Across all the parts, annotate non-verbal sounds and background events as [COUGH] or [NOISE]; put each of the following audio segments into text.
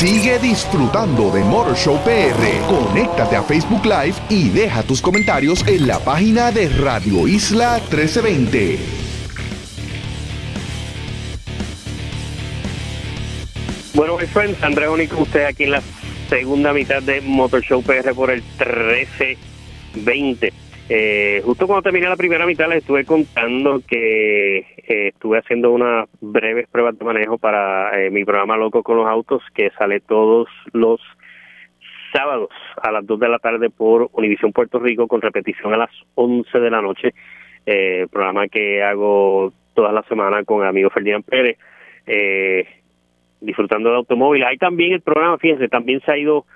Sigue disfrutando de Motor Show PR. Conéctate a Facebook Live y deja tus comentarios en la página de Radio Isla 1320. Bueno, my friends, Andrés Único, usted aquí en la segunda mitad de Motor Show PR por el 1320. Eh, justo cuando terminé la primera mitad les estuve contando que eh, estuve haciendo unas breves pruebas de manejo para eh, mi programa Loco con los Autos que sale todos los sábados a las 2 de la tarde por Univisión Puerto Rico con repetición a las 11 de la noche. programa que hago toda la semana con amigo Ferdinand Pérez disfrutando del automóvil. Hay también el programa, fíjense, también se ha ido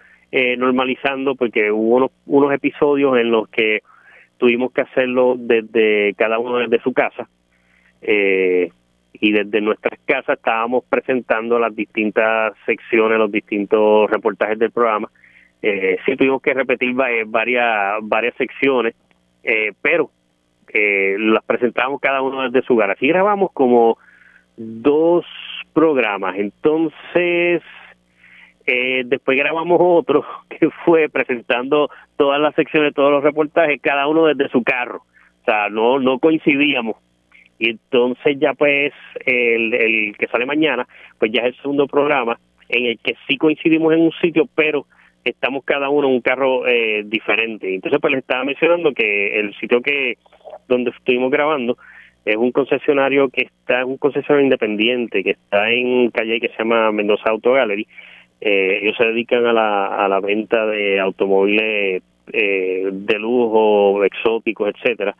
normalizando porque hubo unos, unos episodios en los que tuvimos que hacerlo desde cada uno desde su casa eh, y desde nuestras casas estábamos presentando las distintas secciones, los distintos reportajes del programa. Eh, sí tuvimos que repetir varias varias secciones, eh, pero eh, las presentamos cada uno desde su hogar. Así grabamos como dos programas. Entonces, eh, después grabamos otro [LAUGHS] que fue presentando todas las secciones, todos los reportajes, cada uno desde su carro. O sea, no, no coincidíamos. Y entonces ya pues el, el que sale mañana, pues ya es el segundo programa en el que sí coincidimos en un sitio, pero estamos cada uno en un carro eh, diferente. Entonces pues les estaba mencionando que el sitio que donde estuvimos grabando es un concesionario que está, es un concesionario independiente que está en calle que se llama Mendoza Auto Gallery eh, ellos se dedican a la, a la venta de automóviles eh, de lujo, exóticos, etcétera.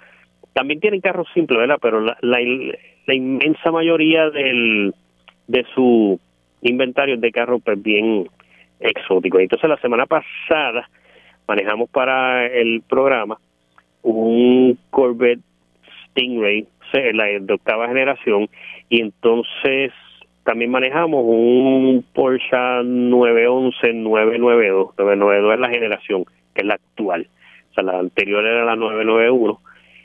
También tienen carros simples, ¿verdad? Pero la, la, inmensa mayoría del, de su inventario de carros pues bien exóticos. Entonces la semana pasada manejamos para el programa un Corvette Stingray, la de octava generación, y entonces también manejamos un Porsche 911 992. 992 es la generación, que es la actual. O sea, la anterior era la 991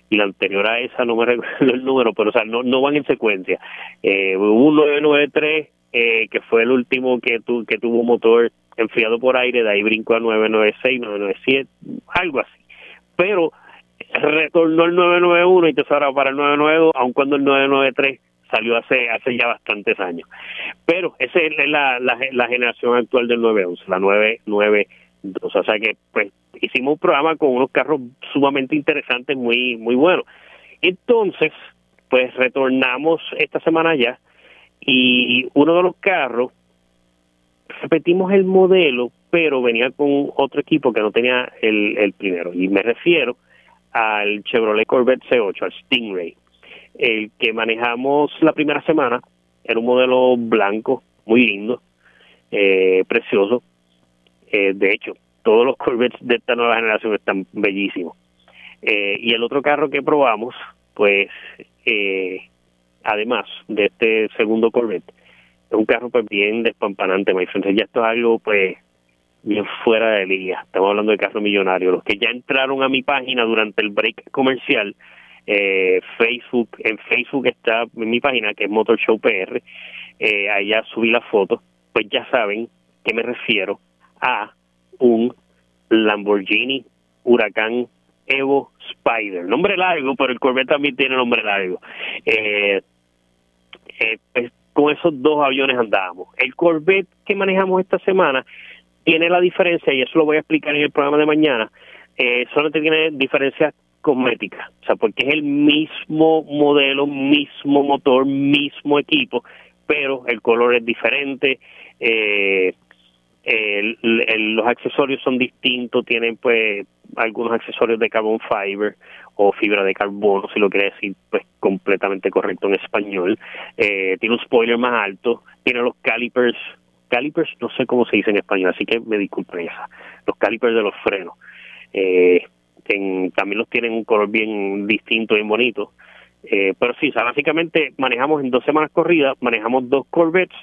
y la anterior a esa no me [LAUGHS] recuerdo el número, pero o sea, no, no van en secuencia. Eh, un 993 eh, que fue el último que, tu, que tuvo motor enfriado por aire, de ahí brincó a 996, 997, algo así. Pero retornó el 991 y entonces ahora para el 992, aun cuando el 993 salió hace hace ya bastantes años. Pero esa es la, la, generación actual del 911, la 992. O sea que pues hicimos un programa con unos carros sumamente interesantes, muy muy buenos. Entonces, pues retornamos esta semana ya y uno de los carros repetimos el modelo, pero venía con otro equipo que no tenía el, el primero. Y me refiero al Chevrolet Corvette C8, al Stingray el que manejamos la primera semana era un modelo blanco, muy lindo, eh, precioso. Eh, de hecho, todos los Corvettes de esta nueva generación están bellísimos. Eh, y el otro carro que probamos, pues, además de este segundo Corvette, es un carro pues bien despampanante, my Ya esto es algo, pues, bien fuera de liga. Estamos hablando de carro millonario. Los que ya entraron a mi página durante el break comercial, eh, Facebook, en Facebook está mi página que es Motor Show PR, eh, allá subí la foto, pues ya saben que me refiero a un Lamborghini Huracán Evo Spider. Nombre largo, pero el Corvette también tiene nombre largo. Eh, eh, pues, con esos dos aviones andábamos. El Corvette que manejamos esta semana tiene la diferencia, y eso lo voy a explicar en el programa de mañana, eh, solamente tiene diferencias cosmética, o sea, porque es el mismo modelo, mismo motor, mismo equipo, pero el color es diferente, eh, los accesorios son distintos, tienen pues algunos accesorios de carbon fiber o fibra de carbono, si lo quiere decir pues completamente correcto en español, eh, tiene un spoiler más alto, tiene los calipers, calipers no sé cómo se dice en español, así que me disculpen esa, los calipers de los frenos, eh, también los tienen un color bien distinto, bien bonito. Eh, pero sí, básicamente manejamos en dos semanas corridas, manejamos dos Corvettes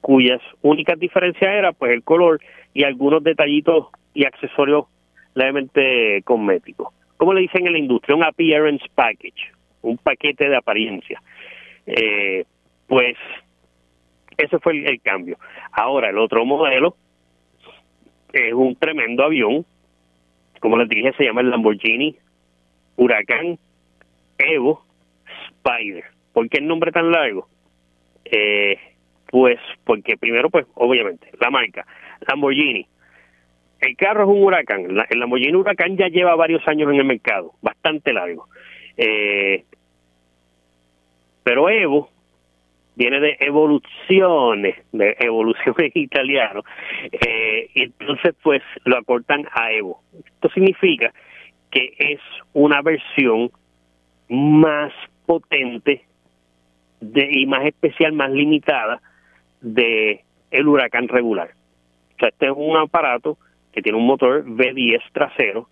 cuyas únicas diferencias era pues el color y algunos detallitos y accesorios levemente cosméticos. Como le dicen en la industria, un appearance package, un paquete de apariencia. Eh, pues Ese fue el, cambio. Ahora, el otro modelo es un tremendo avión. Como les dije, se llama el Lamborghini Huracán Evo Spider. ¿Por qué el nombre tan largo? Eh, pues porque primero, pues obviamente, la marca Lamborghini. El carro es un huracán. El Lamborghini Huracán ya lleva varios años en el mercado, bastante largo. Eh, pero Evo viene de evoluciones, de evoluciones italiano, eh, entonces pues lo acortan a Evo. Esto significa que es una versión más potente de, y más especial, más limitada de el huracán regular. O sea, este es un aparato que tiene un motor V10 trasero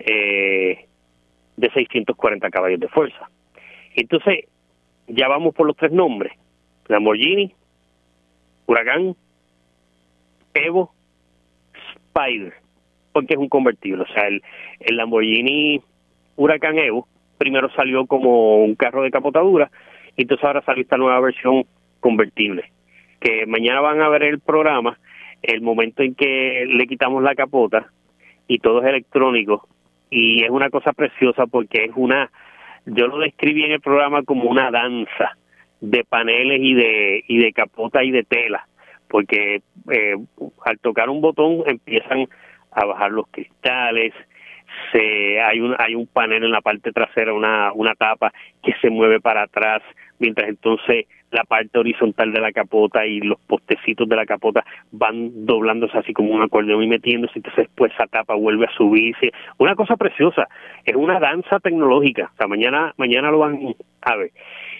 eh, de 640 caballos de fuerza. Entonces, ya vamos por los tres nombres. Lamborghini, Huracán, Evo, Spider, porque es un convertible. O sea, el, el Lamborghini Huracán Evo primero salió como un carro de capotadura y entonces ahora salió esta nueva versión convertible. Que mañana van a ver el programa, el momento en que le quitamos la capota y todo es electrónico y es una cosa preciosa porque es una, yo lo describí en el programa como una danza de paneles y de y de capota y de tela porque eh, al tocar un botón empiezan a bajar los cristales se hay un hay un panel en la parte trasera una una tapa que se mueve para atrás mientras entonces la parte horizontal de la capota y los postecitos de la capota van doblándose así como un acordeón y metiéndose, entonces después esa tapa vuelve a subirse. Una cosa preciosa, es una danza tecnológica, o sea, mañana, mañana lo van a ver.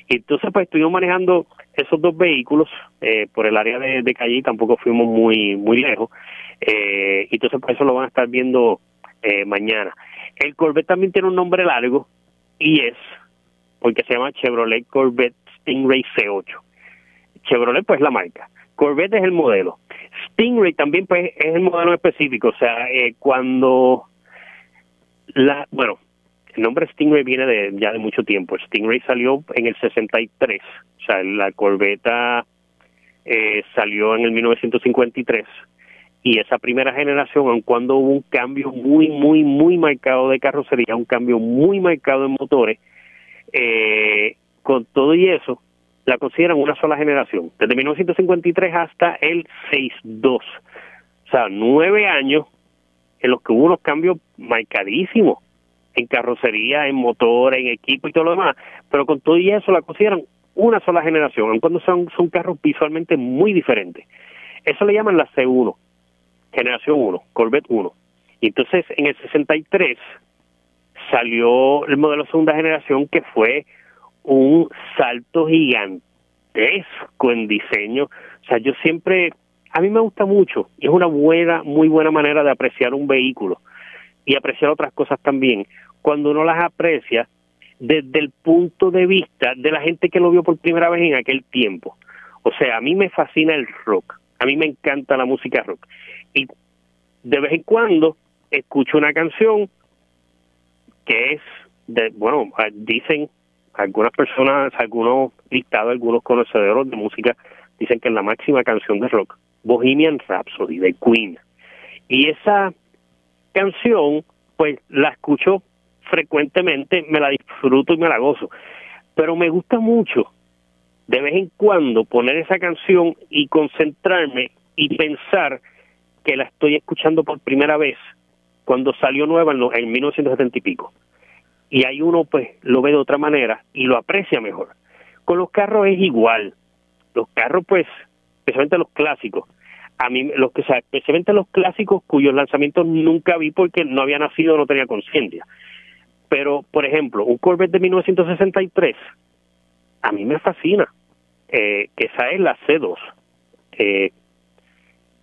Entonces, pues estuvimos manejando esos dos vehículos eh, por el área de, de calle, tampoco fuimos muy, muy lejos, eh, entonces por eso lo van a estar viendo eh, mañana. El Corvette también tiene un nombre largo y es, porque se llama Chevrolet Corvette Stingray C8. Chevrolet pues la marca, Corvette es el modelo. Stingray también pues es el modelo específico, o sea, eh, cuando la, bueno, el nombre Stingray viene de ya de mucho tiempo. Stingray salió en el 63, o sea, la Corvette eh, salió en el 1953 y esa primera generación, aun cuando hubo un cambio muy, muy, muy marcado de carrocería, un cambio muy marcado en motores, eh, con todo y eso, la consideran una sola generación, desde 1953 hasta el 62. O sea, nueve años en los que hubo unos cambios marcadísimos en carrocería, en motor, en equipo y todo lo demás, pero con todo y eso la consideran una sola generación, aun cuando son, son carros visualmente muy diferentes. Eso le llaman la C1, generación 1, Corvette 1. Y entonces en el 63 salió el modelo segunda generación que fue un salto gigantesco en diseño. O sea, yo siempre, a mí me gusta mucho y es una buena, muy buena manera de apreciar un vehículo y apreciar otras cosas también. Cuando uno las aprecia desde el punto de vista de la gente que lo vio por primera vez en aquel tiempo. O sea, a mí me fascina el rock, a mí me encanta la música rock. Y de vez en cuando escucho una canción que es de, bueno, dicen algunas personas, algunos listados, algunos conocedores de música dicen que es la máxima canción de rock, Bohemian Rhapsody de Queen. Y esa canción, pues la escucho frecuentemente, me la disfruto y me la gozo. Pero me gusta mucho de vez en cuando poner esa canción y concentrarme y pensar que la estoy escuchando por primera vez cuando salió nueva en, en 1970 y pico y hay uno pues lo ve de otra manera y lo aprecia mejor. Con los carros es igual. Los carros pues, especialmente los clásicos, a mí los que especialmente los clásicos cuyos lanzamientos nunca vi porque no había nacido, no tenía conciencia. Pero por ejemplo, un Corvette de 1963 a mí me fascina. Eh, que esa es la C2. Eh,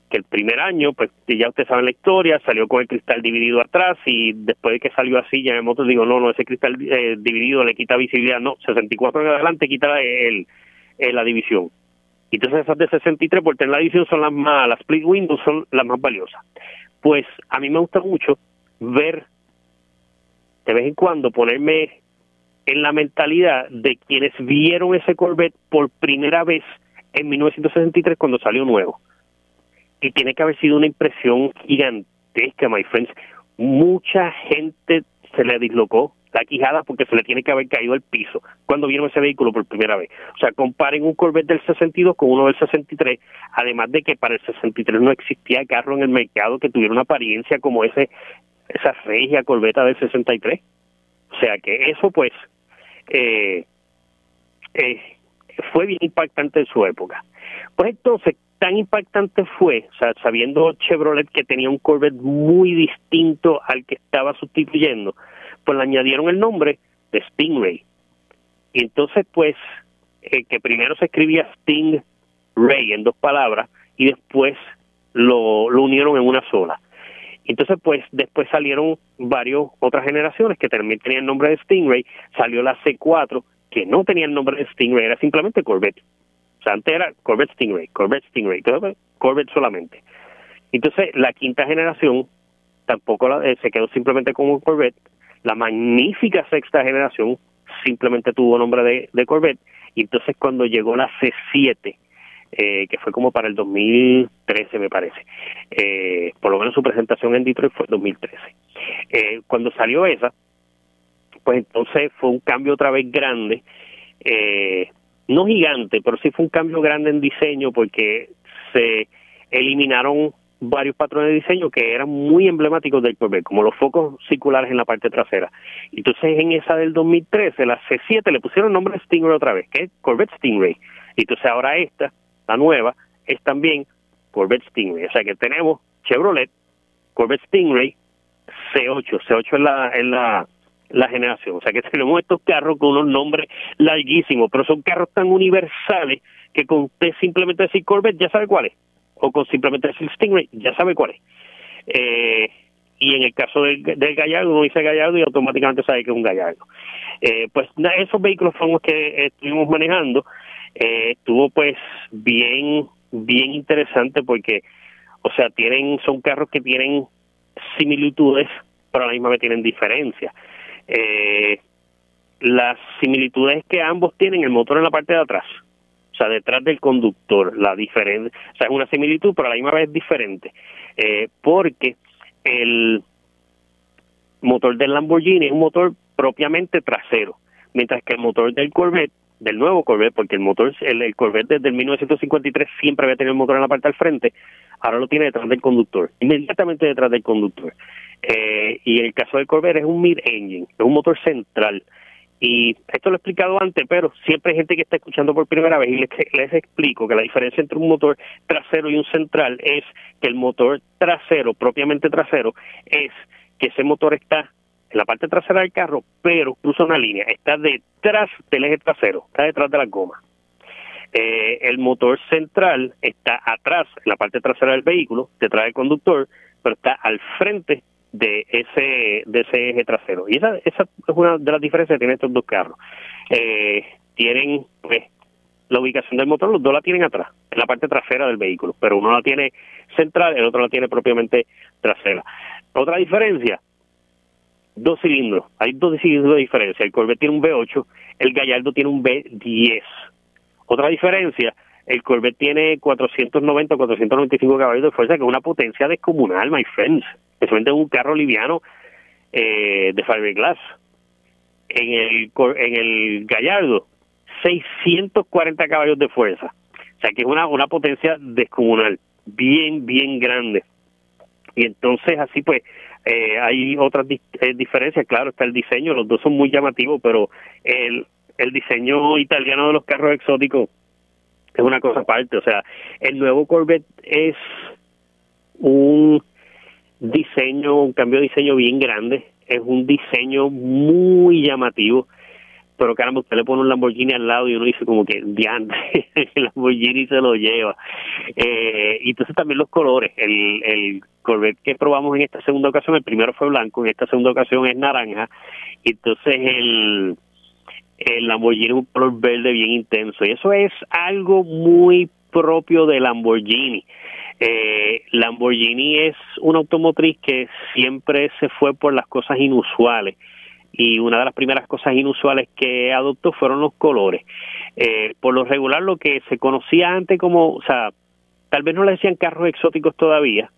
que el primer año, pues ya ustedes saben la historia, salió con el cristal dividido atrás y después de que salió así, ya en moto digo, no, no, ese cristal eh, dividido le quita visibilidad, no, 64 en adelante quita el, la división. Y entonces esas de 63 por tener la división son las más, las split windows son las más valiosas. Pues a mí me gusta mucho ver de vez en cuando ponerme en la mentalidad de quienes vieron ese Corvette por primera vez en 1963 cuando salió nuevo. Y tiene que haber sido una impresión gigantesca, my friends. Mucha gente se le dislocó la quijada porque se le tiene que haber caído al piso cuando vieron ese vehículo por primera vez. O sea, comparen un Corvette del 62 con uno del 63, además de que para el 63 no existía carro en el mercado que tuviera una apariencia como ese esa regia Corvette del 63. O sea que eso pues eh, eh, fue bien impactante en su época. Pues entonces, tan impactante fue, sabiendo Chevrolet que tenía un Corvette muy distinto al que estaba sustituyendo, pues le añadieron el nombre de Stingray. Y entonces, pues, eh, que primero se escribía Stingray en dos palabras y después lo, lo unieron en una sola. Entonces, pues, después salieron varios otras generaciones que también tenían el nombre de Stingray. Salió la C4, que no tenía el nombre de Stingray, era simplemente Corvette. O sea, antes era Corvette Stingray, Corvette Stingray, Corvette solamente. Entonces, la quinta generación tampoco la, eh, se quedó simplemente como Corvette. La magnífica sexta generación simplemente tuvo nombre de, de Corvette. Y entonces, cuando llegó la C7, eh, que fue como para el 2013 me parece. Eh, por lo menos su presentación en Detroit fue 2013. Eh, cuando salió esa, pues entonces fue un cambio otra vez grande, eh, no gigante, pero sí fue un cambio grande en diseño porque se eliminaron varios patrones de diseño que eran muy emblemáticos del Corvette, como los focos circulares en la parte trasera. Entonces en esa del 2013, la C7, le pusieron nombre Stingray otra vez, que es Corvette Stingray. Entonces ahora esta la nueva, es también Corvette Stingray. O sea que tenemos Chevrolet, Corvette Stingray, C8. C8 es la, es la, la generación. O sea que [LAUGHS] tenemos estos carros con unos nombres larguísimos, pero son carros tan universales que con usted simplemente decir Corvette ya sabe cuál es. O con simplemente decir Stingray ya sabe cuál es. Eh, y en el caso del, del Gallardo, uno dice Gallardo y automáticamente sabe que es un Gallardo. Eh, pues esos vehículos fueron los que estuvimos manejando eh, estuvo pues bien, bien interesante porque, o sea, tienen, son carros que tienen similitudes, pero a la misma vez tienen diferencias. Eh, las similitudes que ambos tienen el motor en la parte de atrás, o sea, detrás del conductor, la diferencia, o sea, es una similitud, pero a la misma vez es diferente, eh, porque el motor del Lamborghini es un motor propiamente trasero, mientras que el motor del Corvette del nuevo Corvette, porque el motor, el, Corvette desde el 1953 siempre había tenido el motor en la parte del frente, ahora lo tiene detrás del conductor, inmediatamente detrás del conductor. Eh, y el caso del Corvette es un mid-engine, es un motor central. Y esto lo he explicado antes, pero siempre hay gente que está escuchando por primera vez y les, les explico que la diferencia entre un motor trasero y un central es que el motor trasero, propiamente trasero, es que ese motor está la parte trasera del carro, pero cruza una línea, está detrás del eje trasero, está detrás de la goma. Eh, el motor central está atrás, en la parte trasera del vehículo, detrás del conductor, pero está al frente de ese de ese eje trasero. Y esa, esa es una de las diferencias que tienen estos dos carros. Eh, tienen, pues, la ubicación del motor, los dos la tienen atrás, en la parte trasera del vehículo, pero uno la tiene central, el otro la tiene propiamente trasera. Otra diferencia, dos cilindros. Hay dos cilindros de diferencia. El Corvette tiene un V8, el Gallardo tiene un V10. Otra diferencia, el Corvette tiene 490 o 495 caballos de fuerza, que es una potencia descomunal, my friends. Especialmente en un carro liviano eh, de fiberglass. En el, en el Gallardo, 640 caballos de fuerza. O sea que es una, una potencia descomunal, bien, bien grande. Y entonces así pues eh, hay otras eh, diferencias, claro, está el diseño, los dos son muy llamativos, pero el, el diseño italiano de los carros exóticos es una cosa aparte, o sea, el nuevo Corvette es un diseño, un cambio de diseño bien grande, es un diseño muy llamativo, pero caramba, usted le pone un Lamborghini al lado y uno dice como que diante, [LAUGHS] el Lamborghini se lo lleva. Eh, y entonces también los colores, el, el Corvette que probamos en esta segunda ocasión, el primero fue blanco, en esta segunda ocasión es naranja, entonces el, el Lamborghini es un color verde bien intenso, y eso es algo muy propio de Lamborghini. Eh, Lamborghini es una automotriz que siempre se fue por las cosas inusuales y una de las primeras cosas inusuales que adoptó fueron los colores. Eh, por lo regular, lo que se conocía antes como, o sea, tal vez no le decían carros exóticos todavía.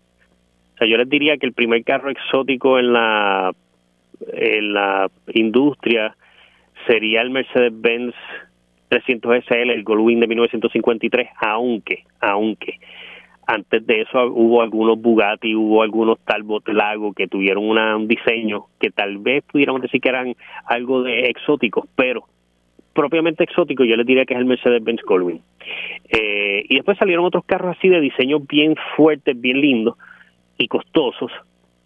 O sea, yo les diría que el primer carro exótico en la en la industria sería el Mercedes-Benz 300 SL, el Goldwing de 1953, aunque, aunque antes de eso hubo algunos Bugatti, hubo algunos Talbot Lago que tuvieron un diseño que tal vez pudiéramos decir que eran algo de exóticos, pero propiamente exótico yo les diría que es el Mercedes-Benz Goldwing. Eh, y después salieron otros carros así de diseño bien fuertes, bien lindos y costosos,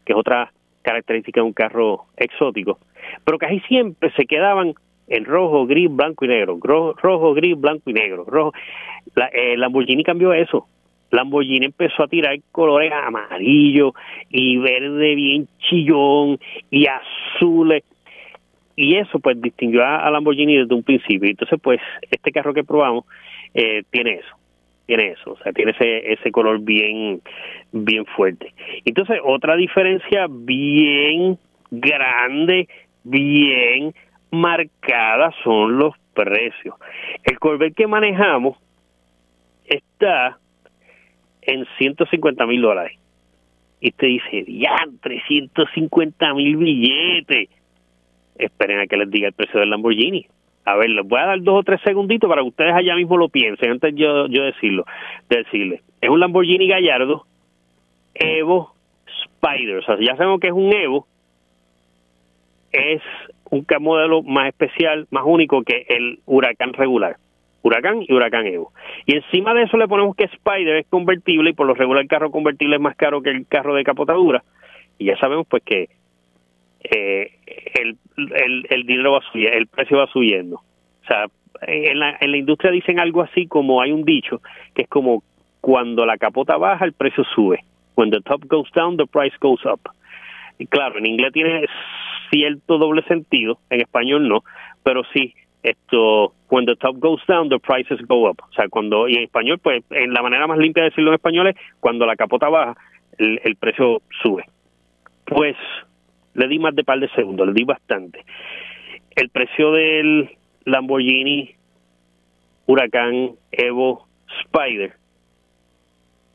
que es otra característica de un carro exótico, pero casi siempre se quedaban en rojo, gris, blanco y negro, rojo, gris, blanco y negro, rojo. La, eh, Lamborghini cambió eso. Lamborghini empezó a tirar colores amarillo y verde bien chillón y azules y eso pues distinguió a, Lamborghini desde un principio. Entonces pues este carro que probamos eh, tiene eso, tiene eso, o sea, tiene ese, ese color bien, bien fuerte. Entonces otra diferencia bien grande, bien marcada son los precios. El Corvette que manejamos está en 150 mil dólares. Y te dice, ya, 350 mil billetes. Esperen a que les diga el precio del Lamborghini. A ver, les voy a dar dos o tres segunditos para que ustedes allá mismo lo piensen antes yo, yo decirlo, decirle. Es un Lamborghini Gallardo Evo Spider. O sea, ya sabemos que es un Evo. Es un modelo más especial, más único que el Huracán regular. Huracán y Huracán Evo. Y encima de eso le ponemos que Spider es convertible y por lo regular el carro convertible es más caro que el carro de capotadura. Y ya sabemos pues que eh, el, el, el, dinero va subiendo, el precio va subiendo. O sea, en la, en la industria dicen algo así como hay un dicho que es como cuando la capota baja el precio sube. When the top goes down, the price goes up. Y claro, en inglés tiene cierto doble sentido, en español no, pero sí, esto, when the top goes down, the prices go up. O sea, cuando, y en español, pues, en la manera más limpia de decirlo en español es, cuando la capota baja, el, el precio sube. Pues, le di más de par de segundos, le di bastante. El precio del Lamborghini Huracán Evo Spider,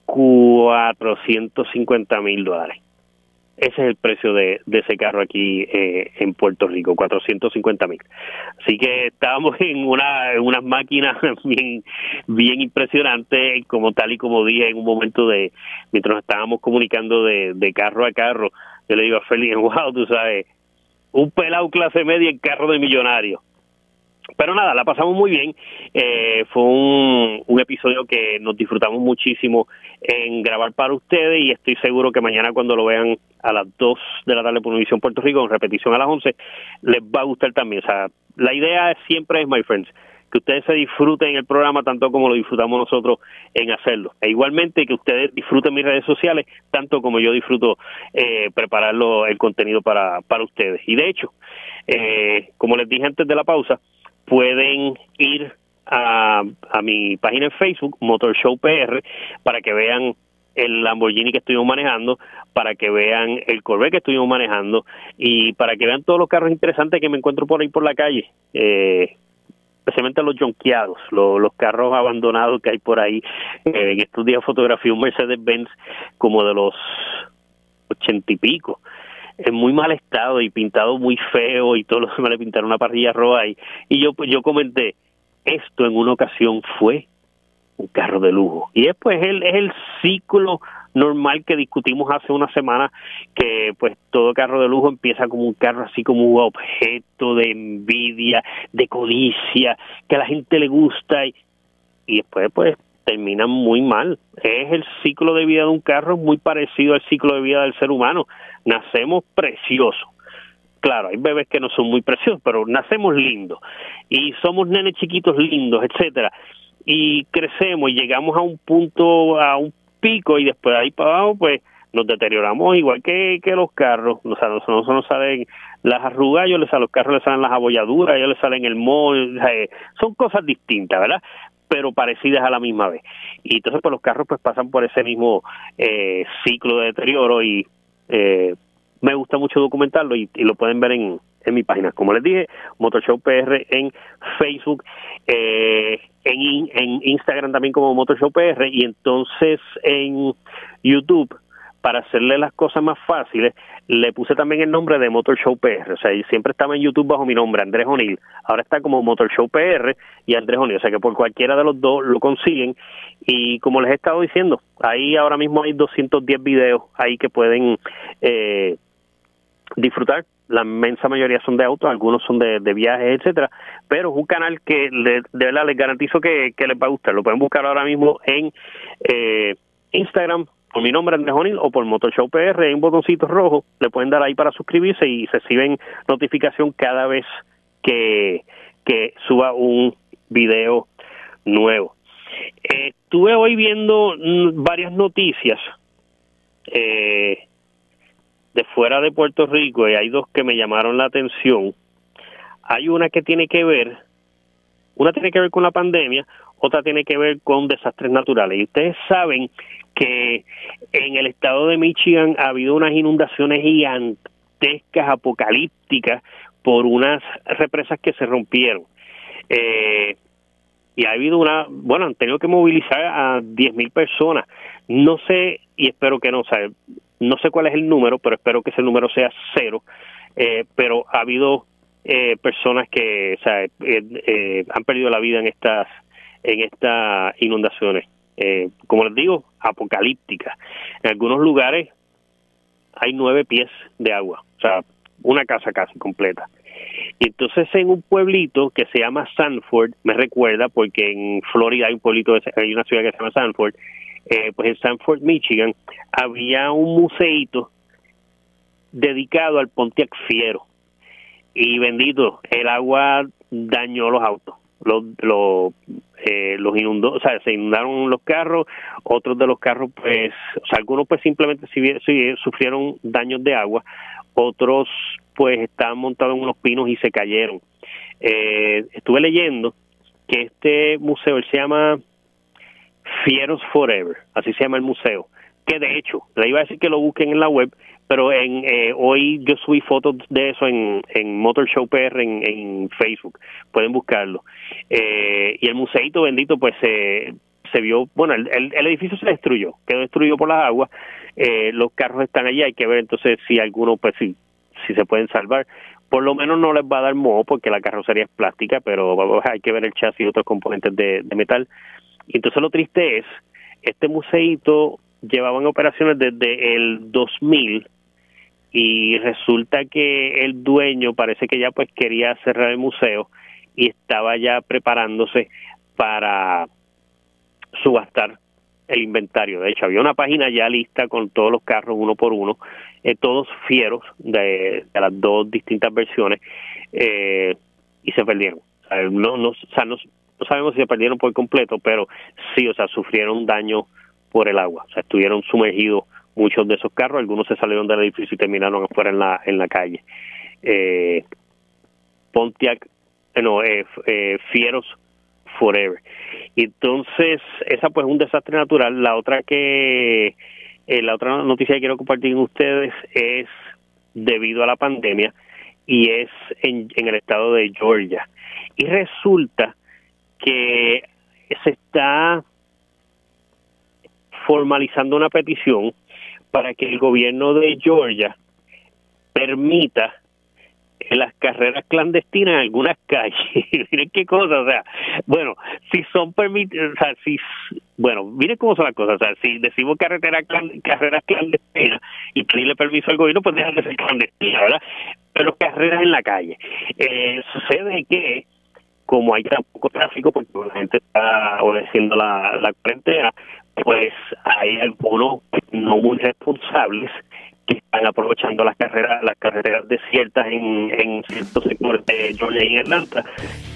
450 mil dólares. Ese es el precio de, ese carro aquí eh, en Puerto Rico, 450 mil. Así que estábamos [LAUGHS] en una en unas máquinas [LAUGHS] bien bien impresionantes, como tal y como dije en un momento de mientras nos estábamos comunicando de, carro a carro. Yo le digo a Félix, [LAUGHS] wow, tú sabes, un pelado clase media en carro de millonario. Pero nada, la pasamos muy bien. Eh, fue un, episodio que nos disfrutamos muchísimo en grabar para ustedes y estoy seguro que mañana cuando lo vean a las 2 de la tarde por Univisión Puerto Rico, en repetición a las 11, les va a gustar también. O sea, la idea siempre es, my friends, que ustedes se disfruten el programa tanto como lo disfrutamos nosotros en hacerlo. E igualmente que ustedes disfruten mis redes sociales tanto como yo disfruto eh, prepararlo el contenido para, para ustedes. Y de hecho, eh, como les dije antes de la pausa, pueden ir a, mi página en Facebook, Motor Show PR, para que vean el Lamborghini que estuvimos manejando, para que vean el Corvette que estuvimos manejando y para que vean todos los carros interesantes que me encuentro por ahí por la calle. Eh, especialmente los jonqueados, los, carros abandonados que hay por ahí. Eh, en estos días fotografié un Mercedes-Benz como de los ochenta y pico, en muy mal estado y pintado muy feo y todo lo que me le pintaron una parrilla roja y, y yo pues yo comenté esto en una ocasión fue un carro de lujo. Y después es el, es el ciclo normal que discutimos hace una semana que pues todo carro de lujo empieza como un carro así como un objeto de envidia, de codicia, que a la gente le gusta y, y después pues termina muy mal. Es el ciclo de vida de un carro muy parecido al ciclo de vida del ser humano. Nacemos preciosos. Claro, hay bebés que no son muy preciosos, pero nacemos lindos y somos nenes chiquitos lindos, etcétera. Y crecemos y llegamos a un punto, a un pico y después de ahí para abajo, pues nos deterioramos igual que, que los carros. O sea, nosotros nos salen las arrugas, a los carros les salen las abolladuras, a ellos les salen el moho, son cosas distintas, ¿verdad? Pero parecidas a la misma vez. Y entonces pues los carros pues pasan por ese mismo eh, ciclo de deterioro y eh, me gusta mucho documentarlo y, lo pueden ver en, en mi página. Como les dije, Motor Show PR en Facebook, eh, en, en Instagram también como Motor Show PR y entonces en YouTube para hacerle las cosas más fáciles, le puse también el nombre de Motor Show PR. O sea, siempre estaba en YouTube bajo mi nombre, Andrés O'Neill. Ahora está como Motor Show PR y Andrés O'Neill. O sea que por cualquiera de los dos lo consiguen. Y como les he estado diciendo, ahí ahora mismo hay 210 videos ahí que pueden eh, disfrutar. La inmensa mayoría son de autos, algunos son de, viajes, etcétera. Pero es un canal que de verdad les garantizo que, que, les va a gustar. Lo pueden buscar ahora mismo en eh, Instagram por mi nombre Andrés O'Neill o por Motor Show PR, hay un botoncito rojo, le pueden dar ahí para suscribirse y reciben notificación cada vez que, que suba un video nuevo. estuve hoy viendo mm, varias noticias eh, de fuera de Puerto Rico y hay dos que me llamaron la atención. Hay una que tiene que ver, una tiene que ver con la pandemia, otra tiene que ver con desastres naturales. Y ustedes saben que en el estado de Michigan ha habido unas inundaciones gigantescas, apocalípticas, por unas represas que se rompieron. Eh, y ha habido una, bueno, han tenido que movilizar a 10.000 personas. No sé, y espero que no, o no sé cuál es el número, pero espero que ese número sea cero. Eh, pero ha habido eh, personas que o sea, han perdido la vida en estas en estas inundaciones. Eh, como les digo, apocalípticas. En algunos lugares hay nueve pies de agua, o sea, una casa casi completa. Y entonces en un pueblito que se llama Sanford, me recuerda porque en Florida hay un pueblito, hay una ciudad que se llama Sanford, eh, pues en Sanford, Michigan, había un museito dedicado al Pontiac Fiero. Y bendito, el agua dañó los autos los, los, eh, los inundó, o sea, se inundaron los carros, otros de los carros, pues, o sea, algunos pues simplemente sufrieron daños de agua, otros pues estaban montados en unos pinos y se cayeron. Eh, estuve leyendo que este museo, él se llama Fieros Forever, así se llama el museo, que de hecho, le iba a decir que lo busquen en la web, pero en eh, hoy yo subí fotos de eso en, en Motor Show PR en, Facebook, pueden buscarlo. Eh, y el museito bendito pues se, se vio, bueno, el, el, edificio se destruyó, quedó destruido por las aguas, eh, los carros están allí, hay que ver entonces si algunos pues sí, si se pueden salvar. Por lo menos no les va a dar moho porque la carrocería es plástica, pero hay que ver el chasis y otros componentes de, de metal. Entonces lo triste es, este museito llevaban operaciones desde el 2000 y resulta que el dueño parece que ya pues quería cerrar el museo y estaba ya preparándose para subastar el inventario. De hecho, había una página ya lista con todos los carros uno por uno, eh, todos fieros de, las dos distintas versiones, eh, y se perdieron. no, o sea, no, no sabemos si se perdieron por completo, pero sí, o sea, sufrieron daño por el agua, o sea, estuvieron sumergidos muchos de esos carros, algunos se salieron del edificio y terminaron afuera en la, en la calle. Eh, Pontiac, eh, no, eh, eh, Fieros Forever. Entonces, esa pues es un desastre natural. La otra que, la otra noticia que quiero compartir con ustedes es debido a la pandemia y es en, en el estado de Georgia. Y resulta que se está formalizando una petición para que el gobierno de Georgia permita las carreras clandestinas en algunas [LAUGHS] calles. miren qué cosa, o sea, bueno, si son permitidas, o sea, si, bueno, miren cómo son las cosas, o sea, si decimos carretera carreras clandestinas y pedirle permiso al gobierno, pues dejan de ser clandestinas, ¿verdad? Pero carreras en la calle. Eh, sucede que como hay tan poco tráfico porque la gente está obedeciendo la, la cuarentena, pues hay algunos no muy responsables que están aprovechando las carreras las carreteras desiertas en, en ciertos sectores de Georgia y Atlanta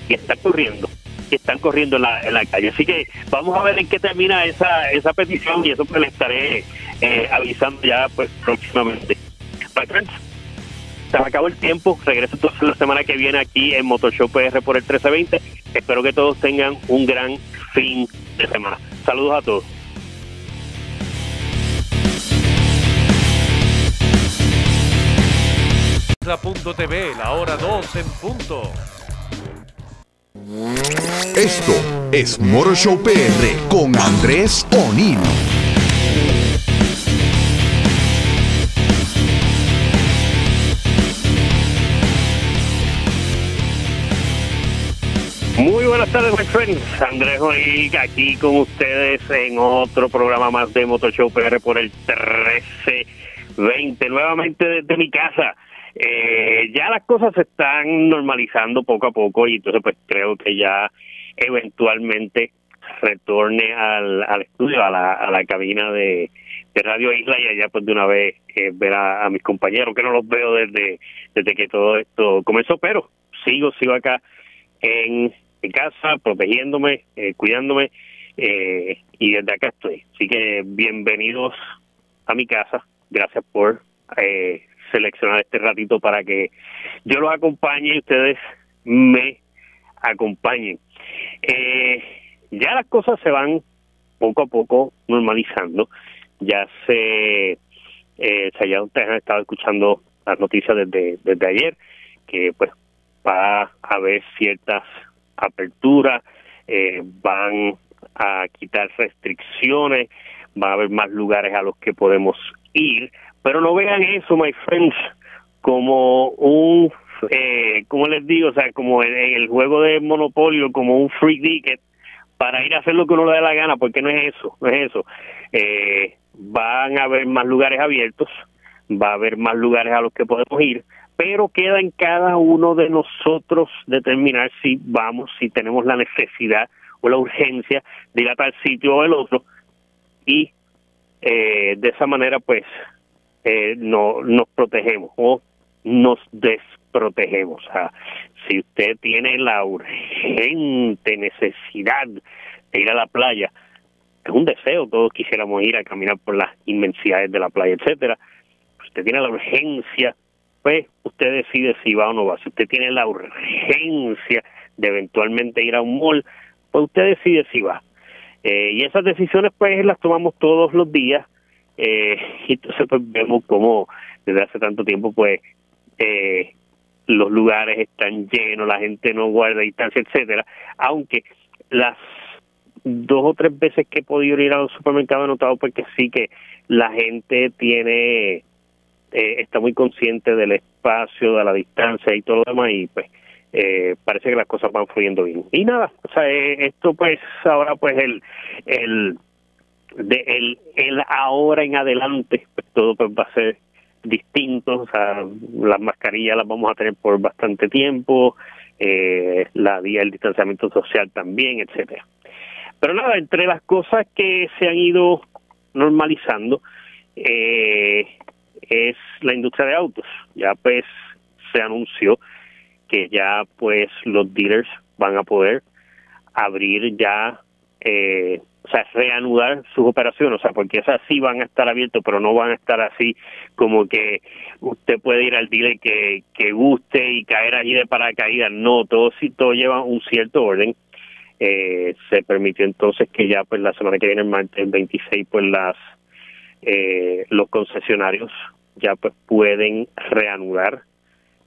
y están corriendo y están corriendo en la, en la calle así que vamos a ver en qué termina esa esa petición y eso pues le estaré eh, avisando ya pues próximamente se acabó el tiempo. Regreso entonces la semana que viene aquí en Motor Show PR por el 1320. Espero que todos tengan un gran fin de semana. Saludos a todos. TV, la hora 2 en punto. Esto es Motor Show PR con Andrés O'Neill. Muy buenas tardes, my friends. Andrés O'Neill aquí con ustedes en otro programa más de Motor Show PR por el 1320, nuevamente desde mi casa eh, ya las cosas se están normalizando poco a poco y entonces pues creo que ya eventualmente retorne al, al estudio, a la, a la cabina de, Radio Isla y allá pues de una vez eh, ver a, mis compañeros que no los veo desde, desde que todo esto comenzó, pero sigo, sigo acá en mi casa protegiéndome, eh, cuidándome eh, y desde acá estoy. Así que bienvenidos a mi casa, gracias por eh, seleccionar este ratito para que yo los acompañe y ustedes me acompañen. Eh, ya las cosas se van poco a poco normalizando. Ya se, eh, ya ustedes han estado escuchando las noticias desde, desde ayer, que pues va a haber ciertas aperturas, eh, van a quitar restricciones, va a haber más lugares a los que podemos ir, pero no vean eso, my friends, como un, eh, como les digo, o sea, como en, el juego de Monopolio, como un free ticket para ir a hacer lo que uno le dé la gana, porque no es eso, no es eso. Eh, van a haber más lugares abiertos, va a haber más lugares a los que podemos ir, pero queda en cada uno de nosotros determinar si vamos, si tenemos la necesidad o la urgencia de ir a tal sitio o el otro, y eh, de esa manera, pues, eh, no nos protegemos o nos desprotegemos. O sea, si usted tiene la urgente necesidad de ir a la playa, es un deseo, todos quisiéramos ir a caminar por las inmensidades de la playa, etcétera. Si usted tiene la urgencia, pues usted decide si va o no va. Si usted tiene la urgencia de eventualmente ir a un mall, pues usted decide si va. Eh, y esas decisiones pues las tomamos todos los días eh, y entonces pues vemos como desde hace tanto tiempo pues eh, los lugares están llenos, la gente no guarda distancia, etcétera, aunque las dos o tres veces que he podido ir a los supermercados he notado porque sí que la gente tiene eh, está muy consciente del espacio, de la distancia y todo lo demás y pues eh, parece que las cosas van fluyendo bien. Y nada, o sea, eh, esto pues ahora pues el el de el, el ahora en adelante pues todo pues va a ser distinto, o sea, las mascarillas las vamos a tener por bastante tiempo, eh, la día del distanciamiento social también, etcétera. Pero nada, entre las cosas que se han ido normalizando eh, es la industria de autos. Ya pues se anunció que ya pues los dealers van a poder abrir ya, eh, o sea, reanudar sus operaciones, o sea, porque esas sí van a estar abiertos, pero no van a estar así como que usted puede ir al dealer que, que guste y caer allí de paracaídas, no, todo, sí, todo lleva un cierto orden. Eh, se permitió entonces que ya pues la semana que viene, el martes 26, pues las eh, los concesionarios ya pues pueden reanudar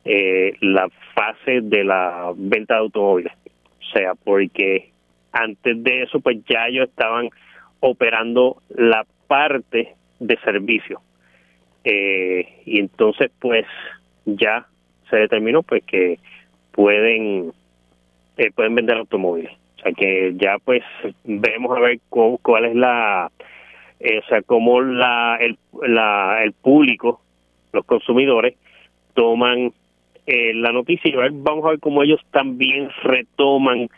eh, la fase de la venta de automóviles. O sea, porque antes de eso, pues ya ellos estaban operando la parte de servicio. Eh, y entonces, pues ya se determinó pues que pueden eh, pueden vender automóviles. O sea, que ya pues vemos a ver cuál es la, eh, o sea, cómo la el, la, el público, los consumidores, toman eh, la noticia y vamos a ver cómo ellos también retoman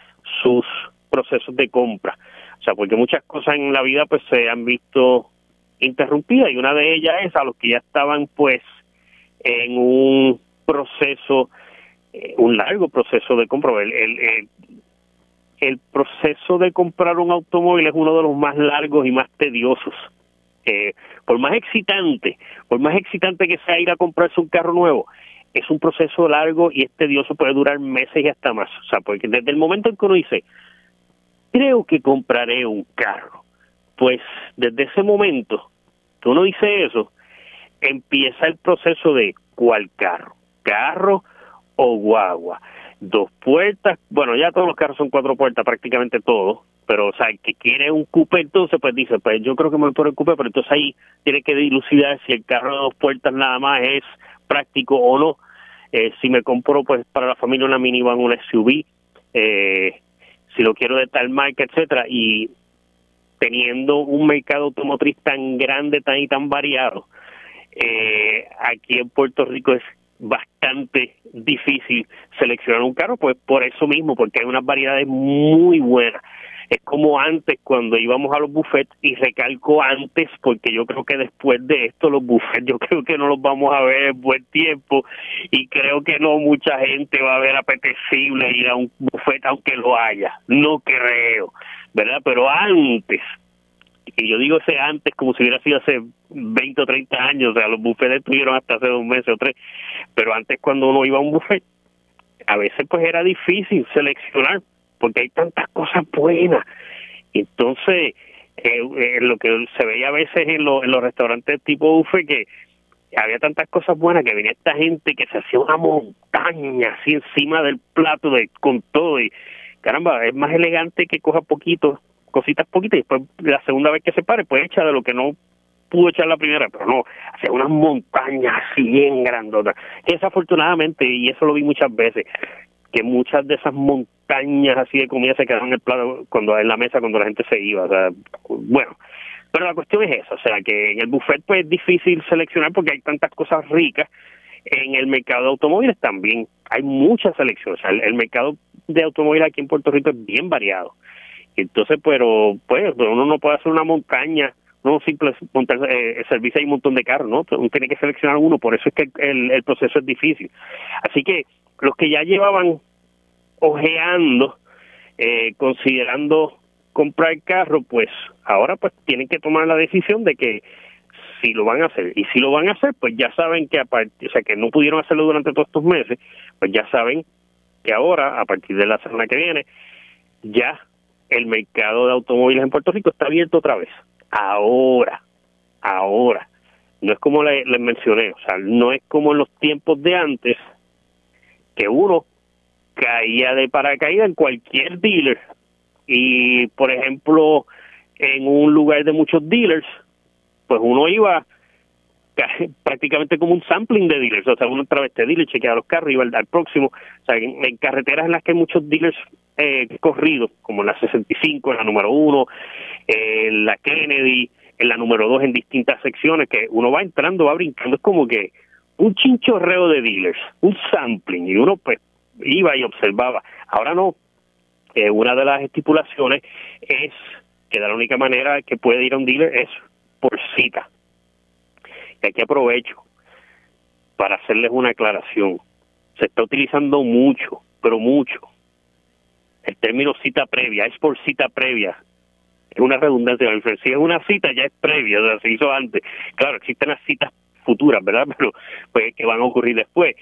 sus procesos de compra. O sea, porque muchas cosas en la vida pues se han visto interrumpidas y una de ellas es a los que ya estaban pues en un proceso, eh, un largo proceso de compra. El, el, el, proceso de comprar un automóvil es uno de los más largos y más tediosos. Eh, por más excitante, por más excitante que sea ir a comprarse un carro nuevo, es un proceso largo y es tedioso, puede durar meses y hasta más. O sea, porque desde el momento en que uno dice, creo que compraré un carro, pues desde ese momento que uno dice eso, empieza el proceso de cuál carro, carro o guagua. Dos puertas, bueno, ya todos los carros son cuatro puertas, prácticamente todos, pero o sea, el que quiere un coupé entonces pues dice, pues yo creo que me voy por el coupé, pero entonces ahí tiene que dilucidar si el carro de dos puertas nada más es práctico o no. Eh, si me compro pues para la familia una minivan, una SUV, eh, si lo quiero de tal marca, etcétera, y teniendo un mercado automotriz tan grande, tan y tan variado, eh, aquí en Puerto Rico es bastante difícil seleccionar un carro, pues por eso mismo, porque hay unas variedades muy buenas. Es como antes cuando íbamos a los buffets y recalco antes porque yo creo que después de esto los buffets yo [LAUGHS] creo que no los vamos a ver en buen tiempo y creo que no mucha gente va a ver apetecible ir a un buffet aunque lo haya, no creo, ¿verdad? Pero antes y yo digo ese antes como si hubiera sido hace 20 o 30 años, o sea, los buffets estuvieron hasta hace dos meses o tres, pero antes cuando uno iba a un buffet, a veces pues era difícil seleccionar porque hay tantas cosas buenas. Entonces, eh, eh, lo que se veía a veces en, en los restaurantes tipo buffet que había tantas cosas buenas que venía esta gente que se hacía una montaña así encima del plato de con todo y caramba, es más elegante que coja poquito, cositas poquitas y después la segunda vez que se pare pues echa de lo que no pudo echar la primera, pero no, hacía unas montañas así bien grandotas. Desafortunadamente, y eso lo vi muchas veces, que muchas de esas montañas así de comida se quedaban en el plato cuando en la mesa cuando la gente se iba, o sea, bueno, pero la cuestión es esa, o sea, que en el buffet pues es difícil seleccionar porque hay tantas cosas ricas. En el mercado de automóviles también hay mucha selección, o sea, el, mercado de automóviles aquí en Puerto Rico es bien variado. Entonces, pero pues uno no puede hacer una montaña no simple montar eh, servicio hay un montón de carros, ¿no? Uno tiene que seleccionar uno, por eso es que el, el proceso es difícil. Así que los que ya llevaban ojeando, eh, considerando comprar el carro, pues ahora pues tienen que tomar la decisión de que si lo van a hacer y si lo van a hacer, pues ya saben que a partir, o sea, que no pudieron hacerlo durante todos estos meses, pues ya saben que ahora a partir de la semana que viene ya el mercado de automóviles en Puerto Rico está abierto otra vez. Ahora, ahora. No es como les mencioné, o sea, no es como en los tiempos de antes que uno caía de paracaídas en cualquier dealer. Y por ejemplo en un lugar de muchos dealers pues uno iba [LAUGHS] prácticamente como un sampling de dealers, o sea, uno a través de dealers chequeaba los carros, iba al, próximo, o sea, en, carreteras en las que hay muchos dealers eh, corridos, como en la 65, en la número 1, en la Kennedy, en la número 2, en distintas secciones, que uno va entrando, va brincando, es como que un chinchorreo de dealers, un sampling, y uno pues iba y observaba. Ahora no, una de las estipulaciones es que la única manera que puede ir a un dealer es por cita. Y aquí aprovecho para hacerles una aclaración. Se está utilizando mucho, pero mucho, el término cita previa, es por cita previa. Es una redundancia, si es una cita ya es previa, o sea, se hizo antes. Claro, existen las citas futuras, ¿verdad? [LAUGHS] Pero pues que van a ocurrir después.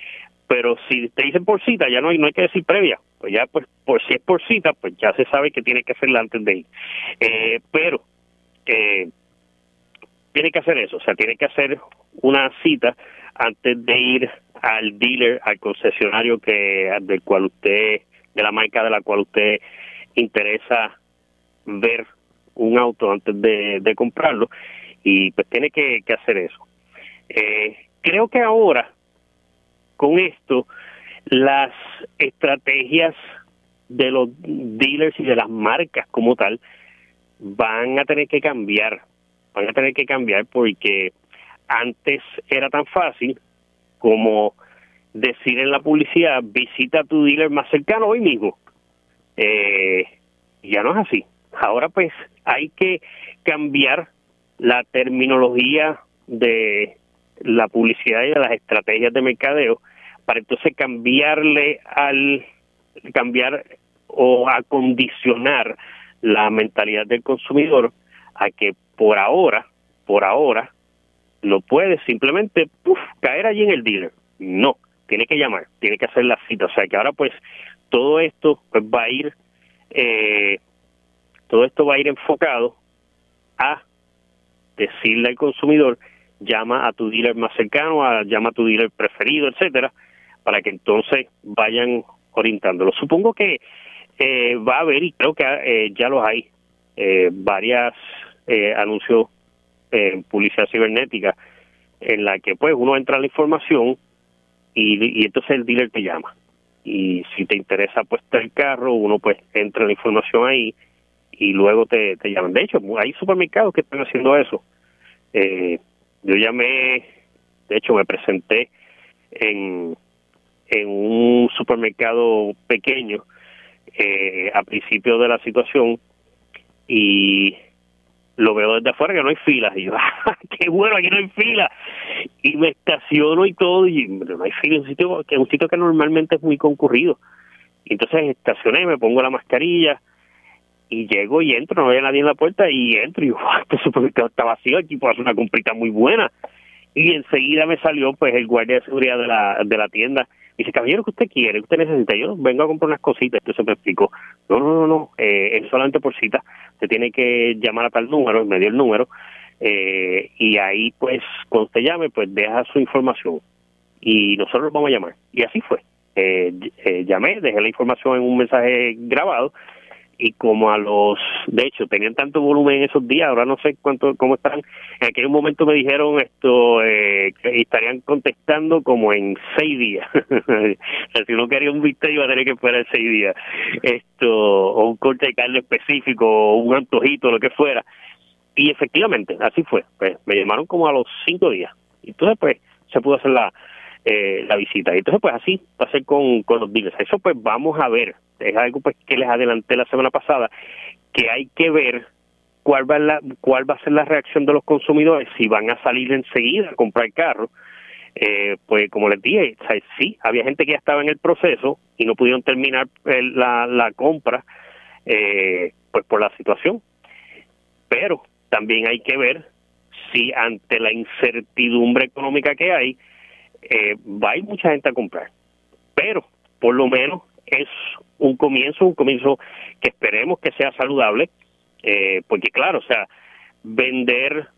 Pero si te dicen por cita, ya no hay, no hay que decir previa. Pues ya, pues, por si es por cita, pues ya se sabe que tiene que hacerla antes de ir. Eh, pero, eh, tiene que hacer eso, o sea, tiene que hacer una cita antes de ir al dealer, al concesionario que del cual usted, de la marca de la cual usted interesa ver un auto antes de, de comprarlo y pues tiene que, que hacer eso. Eh, creo que ahora, con esto, las estrategias de los dealers y de las marcas como tal van a tener que cambiar, van a tener que cambiar porque antes era tan fácil como decir en la publicidad, visita a tu dealer más cercano hoy mismo. Eh, ya no es así. Ahora pues hay que cambiar la terminología de la publicidad y de las estrategias de mercadeo para entonces cambiarle al cambiar o acondicionar la mentalidad del consumidor a que por ahora, por ahora, no puede simplemente caer allí en el dealer. No, tiene que llamar, tiene que hacer la cita. O sea que ahora pues todo esto pues va a ir, eh, todo esto va a ir enfocado a decirle al consumidor llama a tu dealer más cercano, a, llama a tu dealer preferido, etcétera, para que entonces vayan orientándolo. Supongo que eh, va a haber, y creo que eh, ya los hay, eh, varias eh, anuncios en publicidad cibernética en la que pues uno entra a la información y, entonces el dealer te llama. Y si te interesa pues el carro, uno pues entra la información ahí y luego te, te llaman. De hecho, hay supermercados que están haciendo eso. Eh, yo llamé, de hecho me presenté en, en un supermercado pequeño eh, a principio de la situación y lo veo desde afuera que no hay filas. Y yo [LAUGHS] ¡ah, qué bueno aquí no hay fila y me estaciono y todo y no hay fila un sitio que un sitio que normalmente es muy concurrido. Entonces estacioné me pongo la mascarilla y llego y entro no había nadie en la puerta y entro y yo este supermercado está vacío aquí puedo hacer una comprita muy buena y enseguida me salió pues el guardia de seguridad de la de la tienda dice, caballero, ¿qué usted quiere? ¿Qué usted necesita? Yo vengo a comprar unas cositas. Entonces me explicó, no, no, no, no, eh, es solamente por cita. Usted tiene que llamar a tal número, me dio el número, eh, y ahí pues cuando usted llame, pues deja su información y nosotros vamos a llamar. Y así fue. Eh, eh, llamé, dejé la información en un mensaje grabado y como a los, de hecho, tenían tanto volumen en esos días, ahora no sé cuánto, cómo están, en aquel momento me dijeron esto, eh, que estarían contestando como en seis días, [LAUGHS] si uno quería un bistec iba a tener que esperar seis días, esto, o un corte de carne específico, o un antojito, lo que fuera, y efectivamente, así fue, pues me llamaron como a los cinco días, y entonces pues se pudo hacer la, eh, la visita. Y entonces, pues así va a ser con, con los dealers. Eso pues vamos a ver. Es algo pues que les adelanté la semana pasada, que hay que ver cuál va, la, cuál va a ser la reacción de los consumidores, si van a salir enseguida a comprar carro. Eh, pues como les dije, sí, había gente que ya estaba en el proceso y no pudieron terminar el, la, la compra eh, pues por la situación. Pero también hay que ver si ante la incertidumbre económica que hay, eh, va a ir mucha gente a comprar. Pero, por lo menos, es un comienzo, un comienzo que esperemos que sea saludable, eh, porque claro, o sea, vender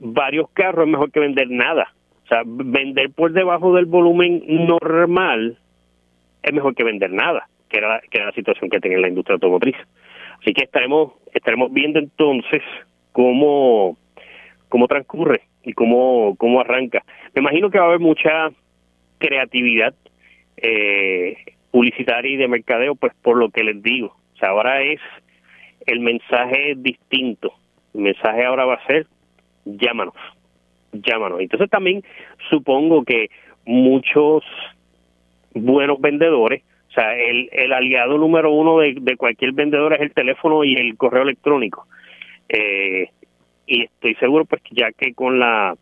varios carros es mejor que vender nada. O sea, vender por debajo del volumen normal es mejor que vender nada, que era, que era la situación que tenía la industria automotriz. Así que estaremos, estaremos viendo entonces cómo, cómo transcurre y cómo, cómo arranca. Me imagino que va a haber mucha creatividad eh, publicitaria y de mercadeo, pues por lo que les digo. O sea, ahora es el mensaje distinto. El mensaje ahora va a ser llámanos, llámanos. Entonces también supongo que muchos buenos vendedores, o sea, el, el aliado número uno de, de cualquier vendedor es el teléfono y el correo electrónico. Eh, y estoy seguro pues ya que con la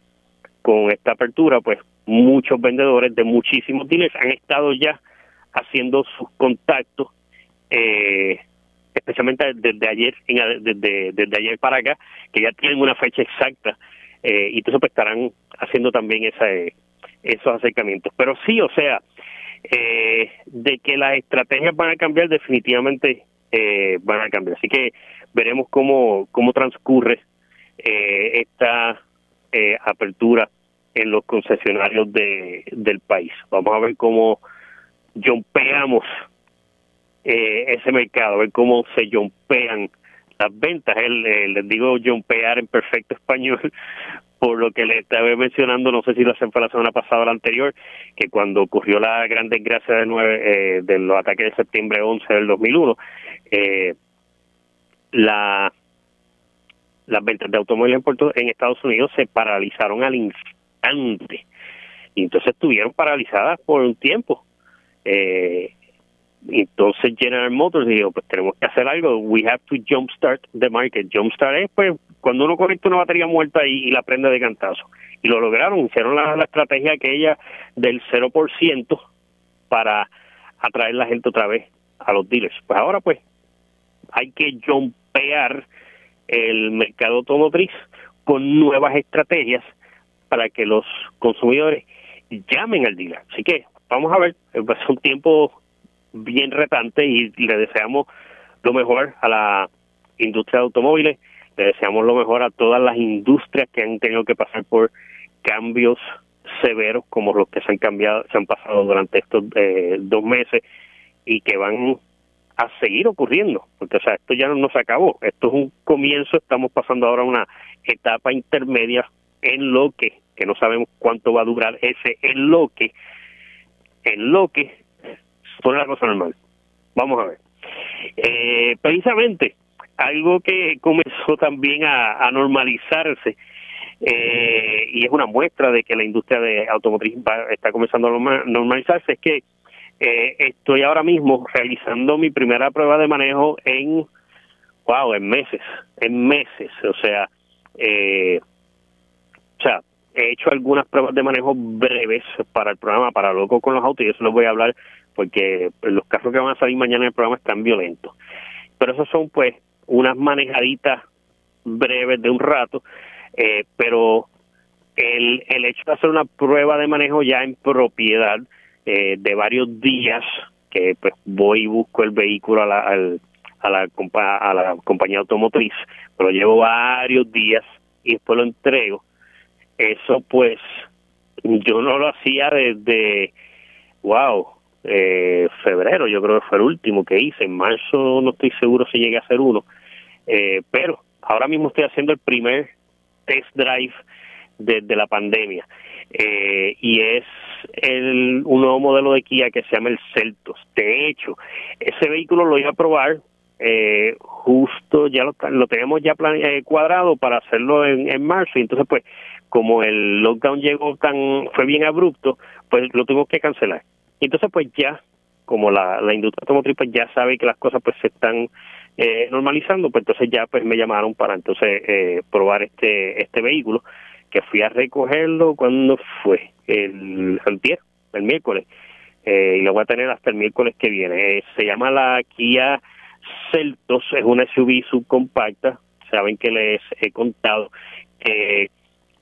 con esta apertura pues muchos vendedores de muchísimos dealers han estado ya haciendo sus contactos eh, especialmente desde ayer desde, desde ayer para acá que ya tienen una fecha exacta eh, y entonces pues estarán haciendo también esa, esos acercamientos. Pero sí o sea eh, de que las estrategias van a cambiar definitivamente eh, van a cambiar. Así que veremos cómo cómo transcurre eh, esta eh, apertura en los concesionarios de, del país. Vamos a ver cómo jompeamos eh, ese mercado, a ver cómo se jompean las ventas. El, eh, les digo jompear en perfecto español, [LAUGHS] por lo que le estaba mencionando, no sé si lo hacen fue la semana pasada o la anterior, que cuando ocurrió la gran desgracia de, nueve, eh, de los ataques de septiembre 11 del 2001, eh, la las ventas de automóviles en, Estados Unidos se paralizaron al instante y entonces estuvieron paralizadas por un tiempo. Eh, entonces General Motors dijo, pues tenemos que hacer algo, we have to jumpstart the market. Jumpstart es pues cuando uno conecta una batería muerta y, y la prende de cantazo. Y lo lograron, hicieron la, la estrategia aquella del 0% para atraer la gente otra vez a los dealers. Pues ahora pues hay que jumpear el mercado automotriz con nuevas estrategias para que los consumidores llamen al dealer. Así que vamos a ver, es un tiempo bien retante y le deseamos lo mejor a la industria de automóviles, le deseamos lo mejor a todas las industrias que han tenido que pasar por cambios severos como los que se han cambiado, se han pasado durante estos eh, dos meses y que van a seguir ocurriendo, porque o sea, esto ya no, se acabó, esto es un comienzo, estamos pasando ahora una etapa intermedia en lo que, no sabemos cuánto va a durar ese en lo que, en lo que la cosa normal. Vamos a ver. Eh, precisamente, algo que comenzó también a, normalizarse eh, y es una muestra de que la industria de automotriz está comenzando a normalizarse es que eh, estoy ahora mismo realizando mi primera prueba de manejo en wow en meses en meses. O sea eh, o sea he hecho algunas pruebas de manejo breves para el programa para loco con los autos y eso les voy a hablar porque los casos que van a salir mañana en el programa están violentos. Pero esos son pues unas manejaditas breves de un rato, eh, pero el, el hecho de hacer una prueba de manejo ya en propiedad eh, de varios días, que pues voy y busco el vehículo a la, a la, a la compañía automotriz, pero llevo varios días y después lo entrego, eso pues yo no lo hacía desde, wow, eh, febrero, yo creo que fue el último que hice, en marzo no estoy seguro si llegué a hacer uno, eh, pero ahora mismo estoy haciendo el primer test drive desde la pandemia. Eh, y es el, un nuevo modelo de Kia que se llama el Celtos. De hecho, ese vehículo lo iba a probar eh, justo ya lo, tenemos ya eh, cuadrado para hacerlo en, en marzo. Y entonces pues como el lockdown llegó tan fue bien abrupto pues lo tuvimos que cancelar. Y entonces pues ya como la, la industria automotriz pues ya sabe que las cosas pues se están eh, normalizando, pues entonces ya pues me llamaron para entonces eh, probar este este vehículo que fui a recogerlo cuando fue el antier, el miércoles eh, y lo voy a tener hasta el miércoles que viene. Eh, se llama la Kia Celtos, es una SUV subcompacta. Saben que les he contado que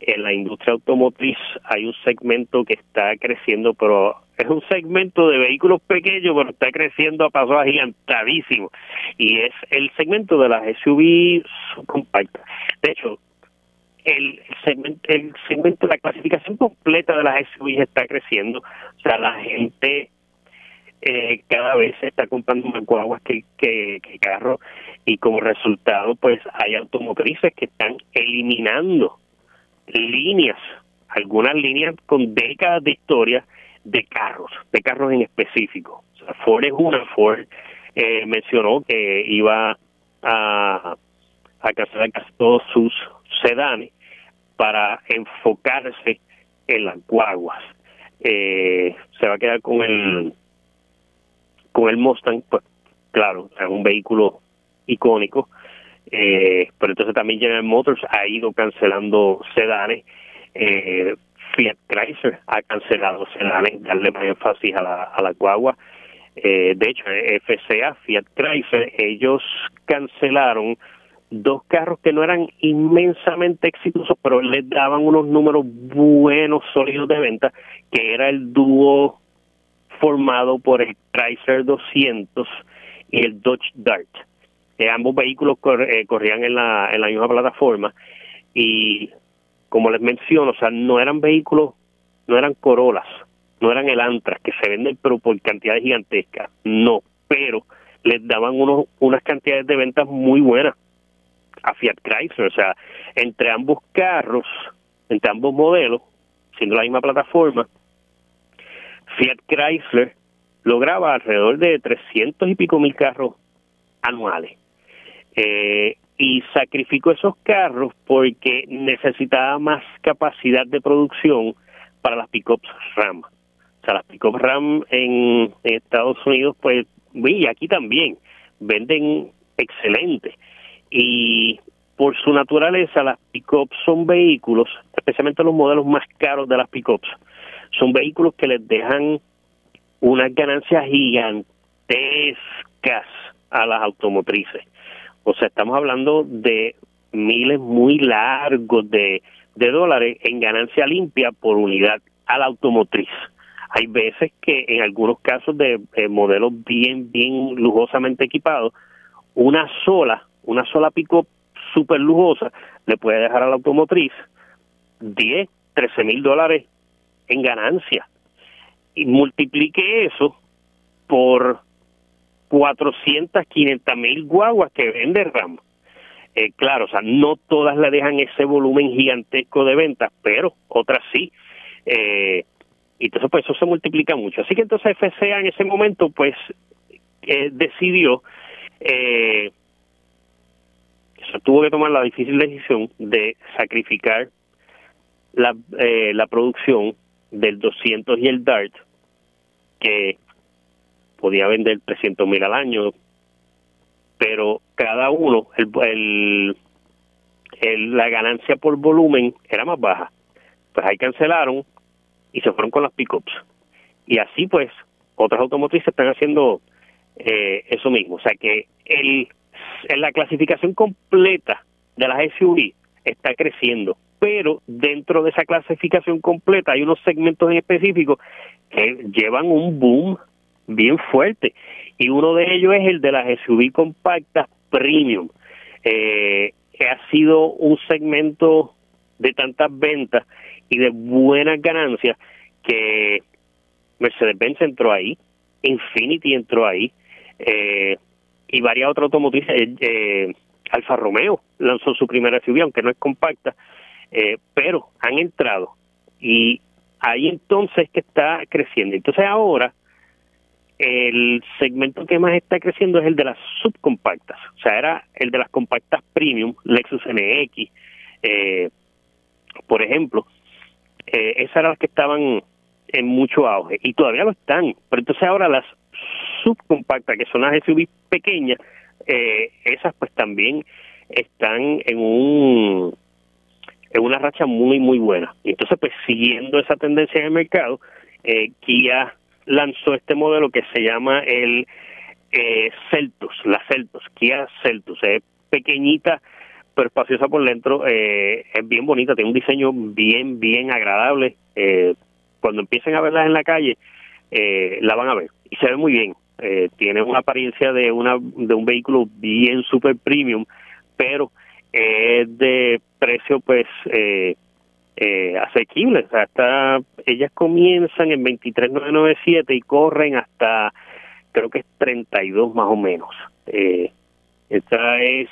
en la industria automotriz hay un segmento que está creciendo, pero es un segmento de vehículos pequeños, pero está creciendo a pasos agigantadísimos. Y es el segmento de las SUV compactas. De hecho, el segmento, el segmento, la clasificación completa de las SUV está creciendo. O sea, la gente eh, cada vez está comprando más guaguas que, que, que carros y como resultado pues hay automotrices que están eliminando líneas, algunas líneas con décadas de historia de carros, de carros en específico. Ford es una, Ford eh, mencionó que iba a, a cancelar casi todos sus sedanes para enfocarse en las guaguas. Eh, se va a quedar con el con el Mustang, pues claro, es un vehículo icónico, eh, pero entonces también General Motors ha ido cancelando sedanes. Eh, Fiat Chrysler ha cancelado sedanes, darle más énfasis a la, a la guagua. Eh, de hecho, FCA, Fiat Chrysler, ellos cancelaron dos carros que no eran inmensamente exitosos, pero les daban unos números buenos, sólidos de venta, que era el dúo formado por el Chrysler 200 y el Dodge Dart. Ambos vehículos eh, corrían en la, en la misma plataforma y como les menciono, o sea, no eran vehículos, no eran Corolas, no eran el Antras que se venden pero por cantidades gigantescas, no, pero les daban unos, unas cantidades de ventas muy buenas a Fiat Chrysler, o sea, entre ambos carros, entre ambos modelos, siendo la misma plataforma, Fiat Chrysler lograba alrededor de 300 y pico mil carros anuales. Eh, y sacrificó esos carros porque necesitaba más capacidad de producción para las pickups RAM. O sea, las pickups RAM en, Estados Unidos, pues, y aquí también, venden excelente. Y por su naturaleza, las pickups son vehículos, especialmente los modelos más caros de las pickups, son vehículos que les dejan unas ganancias gigantescas a las automotrices. O sea, estamos hablando de miles muy largos de, de dólares en ganancia limpia por unidad a la automotriz. Hay veces que en algunos casos de modelos bien, bien lujosamente equipados, una sola, una sola pico súper lujosa le puede dejar a la automotriz 10, 13 mil dólares en ganancia. Y multiplique eso por 400, 500 mil guaguas que vende RAM. Eh, claro, o sea, no todas le dejan ese volumen gigantesco de ventas, pero otras sí. Eh, y entonces, pues eso se multiplica mucho. Así que entonces FCA en ese momento, pues, eh, decidió, eh, tuvo que tomar la difícil decisión de sacrificar la, eh, la producción del 200 y el DART, que podía vender 300 mil al año, pero cada uno, el, el, la ganancia por volumen era más baja. Pues ahí cancelaron y se fueron con las pickups. Y así pues, otras automotrices están haciendo eh, eso mismo. O sea que el, la clasificación completa de las SUV está creciendo, pero dentro de esa clasificación completa hay unos segmentos en específico que llevan un boom bien fuerte y uno de ellos es el de las SUV compactas premium, eh, que ha sido un segmento de tantas ventas y de buenas ganancias que Mercedes-Benz entró ahí, Infinity entró ahí, eh, y varias otras automotrices, eh, eh, Alfa Romeo lanzó su primera SUV, aunque no es compacta, eh, pero han entrado. Y ahí entonces que está creciendo. Entonces ahora el segmento que más está creciendo es el de las subcompactas, o sea, era el de las compactas premium, Lexus NX, eh, por ejemplo, eh, esas eran las que estaban en mucho auge y todavía lo están, pero entonces ahora las subcompactas, que son las SUV pequeñas, eh, esas pues también están en un en una racha muy muy buena. Entonces pues siguiendo esa tendencia en el mercado, eh, Kia lanzó este modelo que se llama el eh, Celtos, la Celtos, Kia Celtos, es pequeñita pero espaciosa por dentro, eh, es bien bonita, tiene un diseño bien bien agradable. Eh, cuando empiecen a verlas en la calle, eh, la van a ver y se ve muy bien. Eh, tiene una apariencia de una de un vehículo bien super premium, pero es de precio pues eh, eh, asequible. Hasta, ellas comienzan en 23.997 y corren hasta creo que es 32 más o menos. Eh, esta es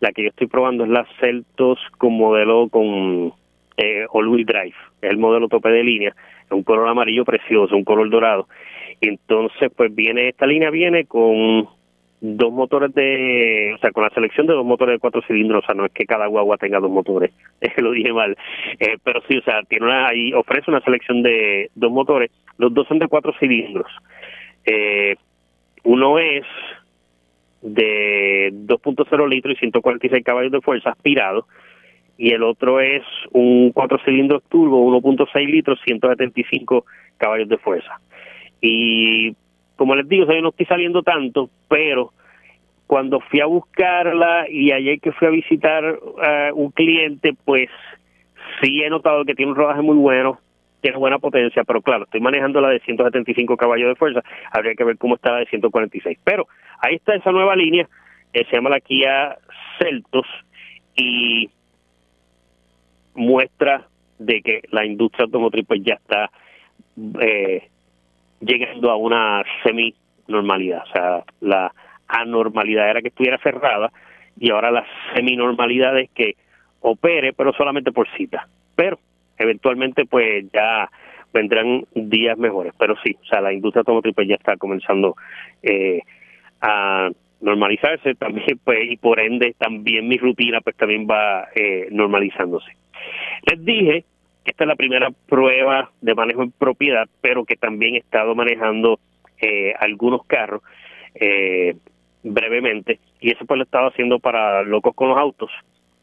la que yo estoy probando es la Celtos con modelo con eh, all-wheel drive, el modelo tope de línea, un color amarillo precioso, un color dorado. Entonces, pues viene, esta línea viene con dos motores de, o sea, con la selección de dos motores de cuatro cilindros, o sea, no es que cada guagua tenga dos motores, [LAUGHS] lo dije mal, eh, pero sí, o sea, tiene una, ahí ofrece una selección de dos motores, los dos son de cuatro cilindros, eh, uno es de 2.0 litros y 146 caballos de fuerza aspirado, y el otro es un cuatro cilindros turbo, 1.6 litros, 175 caballos de fuerza. Y como les digo, yo no estoy saliendo tanto, pero cuando fui a buscarla y ayer que fui a visitar uh, un cliente, pues sí he notado que tiene un rodaje muy bueno, tiene buena potencia, pero claro, estoy manejando la de 175 caballos de fuerza, habría que ver cómo está la de 146. Pero ahí está esa nueva línea, eh, se llama la Kia Celtos y muestra de que la industria automotriz pues ya está eh, llegando a una semi-normalidad. O sea, la anormalidad era que estuviera cerrada y ahora la semi-normalidad es que opere, pero solamente por cita. Pero eventualmente, pues ya vendrán días mejores. Pero sí, o sea, la industria automotriz pues, ya está comenzando eh, a normalizarse también, pues, y por ende también mi rutina pues también va eh, normalizándose. Les dije esta es la primera prueba de manejo en propiedad, pero que también he estado manejando eh, algunos carros eh, brevemente, y eso pues lo he estado haciendo para locos con los autos.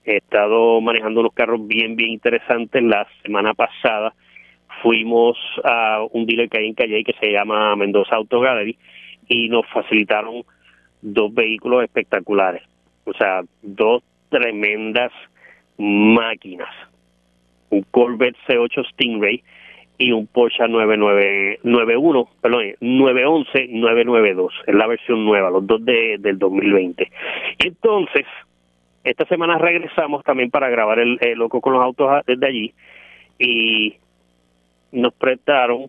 He estado manejando unos carros bien, bien interesantes. La semana pasada fuimos a un dealer que hay en Calle que se llama Mendoza Auto Gallery y nos facilitaron dos vehículos espectaculares. O sea, dos tremendas máquinas un Corvette C8 Stingray y un Porsche 9991, perdón, 911 992, es la versión nueva, los dos de, del 2020. Entonces, esta semana regresamos también para grabar el, Loco con los Autos desde allí y nos prestaron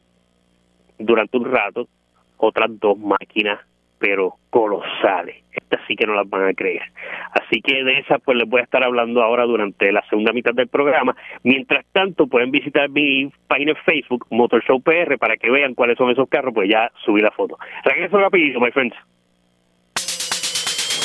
durante un rato otras dos máquinas pero colosales. Estas sí que no las van a creer. Así que de esas pues les voy a estar hablando ahora durante la segunda mitad del programa. Mientras tanto pueden visitar mi página en Facebook, Motor Show PR, para que vean cuáles son esos carros, pues ya subí la foto. Regreso rapidito, my friends.